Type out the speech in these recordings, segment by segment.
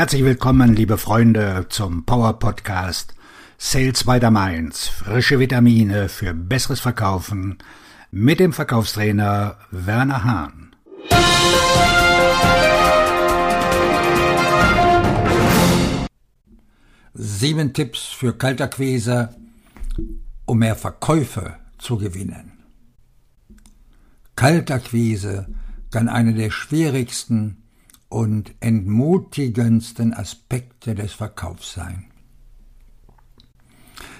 Herzlich willkommen, liebe Freunde, zum Power Podcast Sales by the Mainz. Frische Vitamine für besseres Verkaufen mit dem Verkaufstrainer Werner Hahn. Sieben Tipps für Kaltakquise, um mehr Verkäufe zu gewinnen. Kaltakquise kann eine der schwierigsten und entmutigendsten Aspekte des Verkaufs sein.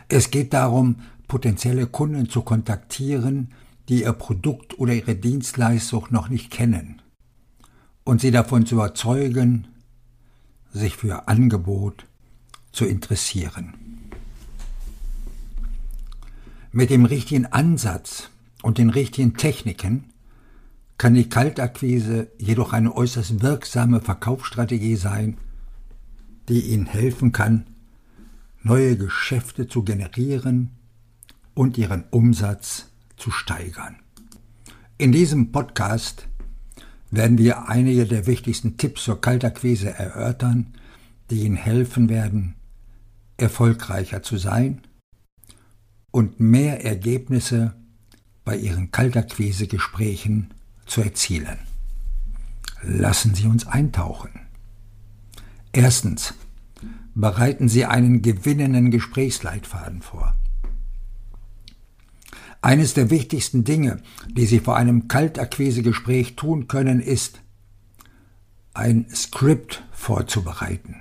Es geht darum, potenzielle Kunden zu kontaktieren, die ihr Produkt oder ihre Dienstleistung noch nicht kennen und sie davon zu überzeugen, sich für ihr Angebot zu interessieren. Mit dem richtigen Ansatz und den richtigen Techniken kann die Kaltakquise jedoch eine äußerst wirksame Verkaufsstrategie sein, die Ihnen helfen kann, neue Geschäfte zu generieren und Ihren Umsatz zu steigern. In diesem Podcast werden wir einige der wichtigsten Tipps zur Kaltakquise erörtern, die Ihnen helfen werden, erfolgreicher zu sein und mehr Ergebnisse bei Ihren Kaltakquise-Gesprächen zu erzielen. Lassen Sie uns eintauchen. Erstens. Bereiten Sie einen gewinnenden Gesprächsleitfaden vor. Eines der wichtigsten Dinge, die Sie vor einem Kaltakquisegespräch tun können, ist, ein Skript vorzubereiten.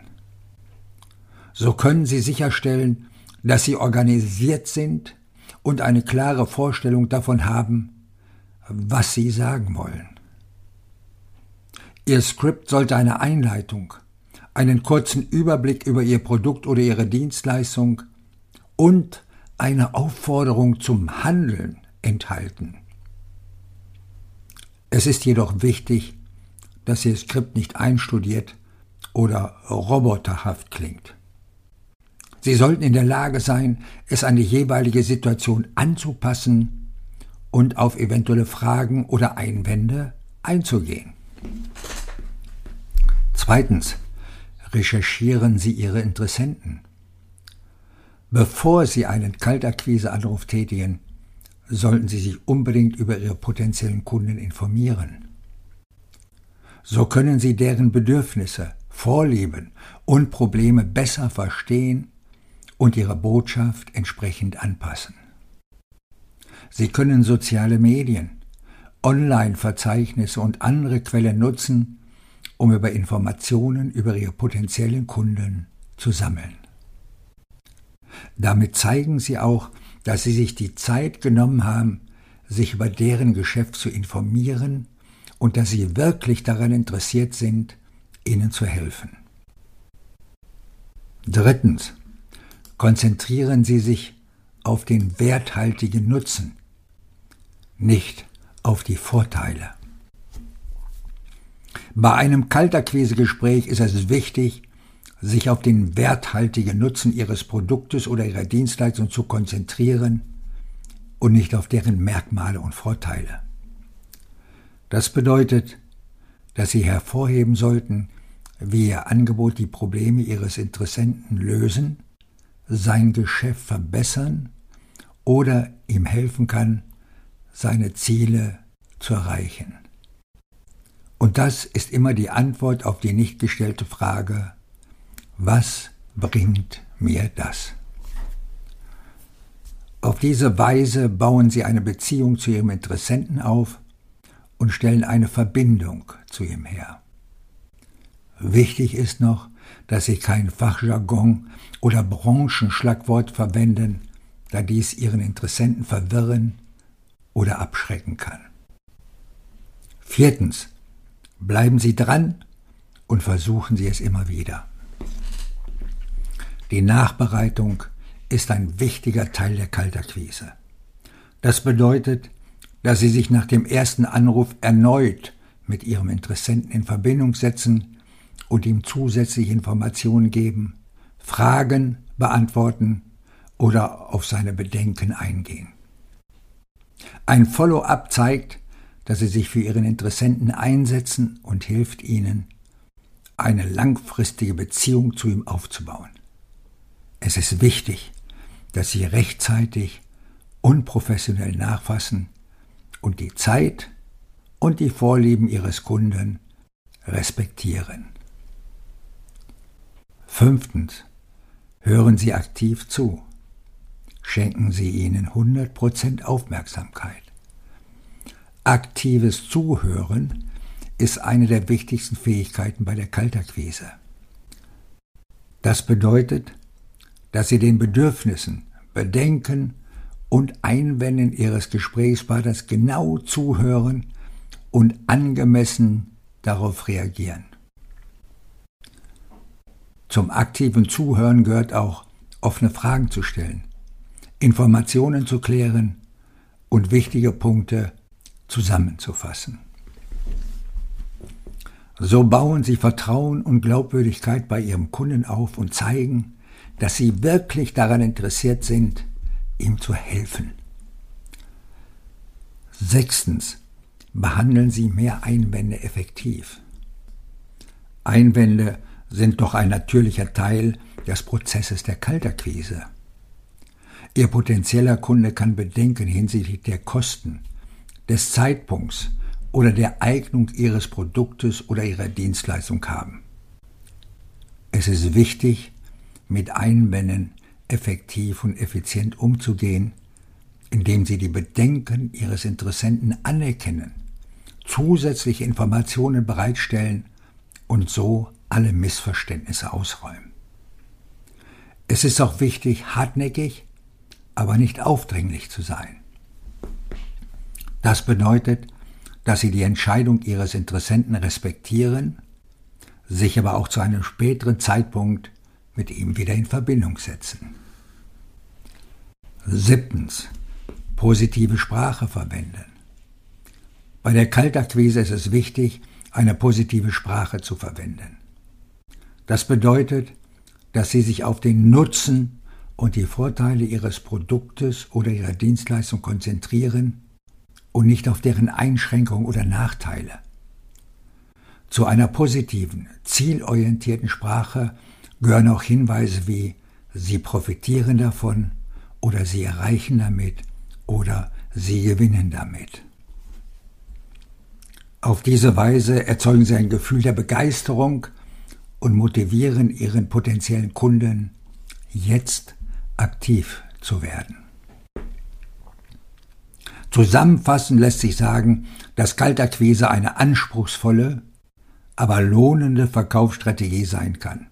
So können Sie sicherstellen, dass Sie organisiert sind und eine klare Vorstellung davon haben, was Sie sagen wollen. Ihr Skript sollte eine Einleitung, einen kurzen Überblick über Ihr Produkt oder Ihre Dienstleistung und eine Aufforderung zum Handeln enthalten. Es ist jedoch wichtig, dass Ihr Skript nicht einstudiert oder roboterhaft klingt. Sie sollten in der Lage sein, es an die jeweilige Situation anzupassen und auf eventuelle Fragen oder Einwände einzugehen. Zweitens, recherchieren Sie Ihre Interessenten. Bevor Sie einen Kaltakquise-Anruf tätigen, sollten Sie sich unbedingt über Ihre potenziellen Kunden informieren. So können Sie deren Bedürfnisse, Vorlieben und Probleme besser verstehen und Ihre Botschaft entsprechend anpassen. Sie können soziale Medien, Online-Verzeichnisse und andere Quellen nutzen, um über Informationen über Ihre potenziellen Kunden zu sammeln. Damit zeigen Sie auch, dass Sie sich die Zeit genommen haben, sich über deren Geschäft zu informieren und dass Sie wirklich daran interessiert sind, ihnen zu helfen. Drittens. Konzentrieren Sie sich auf den werthaltigen Nutzen, nicht auf die Vorteile. Bei einem Kaltakquisegespräch ist es wichtig, sich auf den werthaltigen Nutzen Ihres Produktes oder Ihrer Dienstleistung zu konzentrieren und nicht auf deren Merkmale und Vorteile. Das bedeutet, dass Sie hervorheben sollten, wie Ihr Angebot die Probleme Ihres Interessenten lösen, sein Geschäft verbessern oder ihm helfen kann, seine Ziele zu erreichen. Und das ist immer die Antwort auf die nicht gestellte Frage, was bringt mir das? Auf diese Weise bauen Sie eine Beziehung zu Ihrem Interessenten auf und stellen eine Verbindung zu ihm her. Wichtig ist noch, dass Sie kein Fachjargon oder Branchenschlagwort verwenden, da dies Ihren Interessenten verwirren oder abschrecken kann. Viertens. Bleiben Sie dran und versuchen Sie es immer wieder. Die Nachbereitung ist ein wichtiger Teil der Kaltakquise. Das bedeutet, dass Sie sich nach dem ersten Anruf erneut mit Ihrem Interessenten in Verbindung setzen und ihm zusätzliche Informationen geben, Fragen beantworten oder auf seine Bedenken eingehen. Ein Follow-up zeigt, dass Sie sich für Ihren Interessenten einsetzen und hilft Ihnen, eine langfristige Beziehung zu ihm aufzubauen. Es ist wichtig, dass Sie rechtzeitig und professionell nachfassen und die Zeit und die Vorlieben Ihres Kunden respektieren. Fünftens. Hören Sie aktiv zu. Schenken Sie ihnen 100% Aufmerksamkeit. Aktives Zuhören ist eine der wichtigsten Fähigkeiten bei der Kaltakquise. Das bedeutet, dass Sie den Bedürfnissen, Bedenken und Einwänden Ihres Gesprächspartners genau zuhören und angemessen darauf reagieren. Zum aktiven Zuhören gehört auch, offene Fragen zu stellen, Informationen zu klären und wichtige Punkte zusammenzufassen. So bauen Sie Vertrauen und Glaubwürdigkeit bei Ihrem Kunden auf und zeigen, dass Sie wirklich daran interessiert sind, ihm zu helfen. Sechstens. Behandeln Sie mehr Einwände effektiv. Einwände sind doch ein natürlicher Teil des Prozesses der Kalterquise. Ihr potenzieller Kunde kann Bedenken hinsichtlich der Kosten, des Zeitpunkts oder der Eignung Ihres Produktes oder Ihrer Dienstleistung haben. Es ist wichtig, mit Einwänden effektiv und effizient umzugehen, indem Sie die Bedenken Ihres Interessenten anerkennen, zusätzliche Informationen bereitstellen und so alle Missverständnisse ausräumen. Es ist auch wichtig, hartnäckig, aber nicht aufdringlich zu sein. Das bedeutet, dass Sie die Entscheidung Ihres Interessenten respektieren, sich aber auch zu einem späteren Zeitpunkt mit ihm wieder in Verbindung setzen. Siebtens. Positive Sprache verwenden. Bei der Kaltakquise ist es wichtig, eine positive Sprache zu verwenden. Das bedeutet, dass Sie sich auf den Nutzen und die Vorteile Ihres Produktes oder Ihrer Dienstleistung konzentrieren und nicht auf deren Einschränkungen oder Nachteile. Zu einer positiven, zielorientierten Sprache gehören auch Hinweise wie Sie profitieren davon oder Sie erreichen damit oder Sie gewinnen damit. Auf diese Weise erzeugen Sie ein Gefühl der Begeisterung und motivieren ihren potenziellen Kunden, jetzt aktiv zu werden. Zusammenfassend lässt sich sagen, dass Kaltakquise eine anspruchsvolle, aber lohnende Verkaufsstrategie sein kann.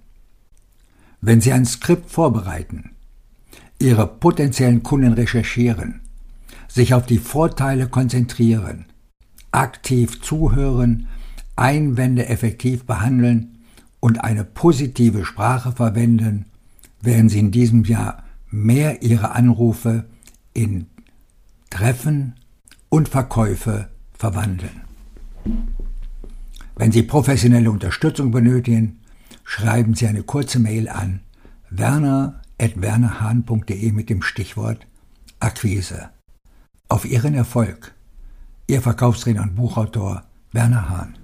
Wenn Sie ein Skript vorbereiten, Ihre potenziellen Kunden recherchieren, sich auf die Vorteile konzentrieren, aktiv zuhören, Einwände effektiv behandeln und eine positive Sprache verwenden, werden Sie in diesem Jahr mehr Ihre Anrufe in Treffen und Verkäufe verwandeln. Wenn Sie professionelle Unterstützung benötigen, schreiben Sie eine kurze Mail an werner.wernerhahn.de mit dem Stichwort Akquise. Auf Ihren Erfolg. Ihr Verkaufstrainer und Buchautor Werner Hahn.